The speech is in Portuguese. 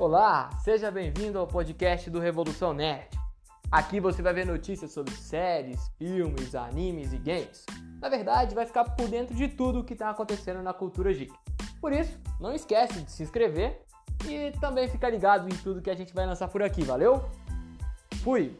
Olá, seja bem-vindo ao podcast do Revolução Nerd. Aqui você vai ver notícias sobre séries, filmes, animes e games. Na verdade, vai ficar por dentro de tudo o que está acontecendo na cultura geek. Por isso, não esquece de se inscrever e também ficar ligado em tudo que a gente vai lançar por aqui, valeu? Fui!